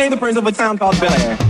became the prince of a town called Bel Air.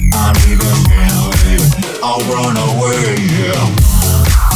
I'm even here, baby. I'll run away, yeah.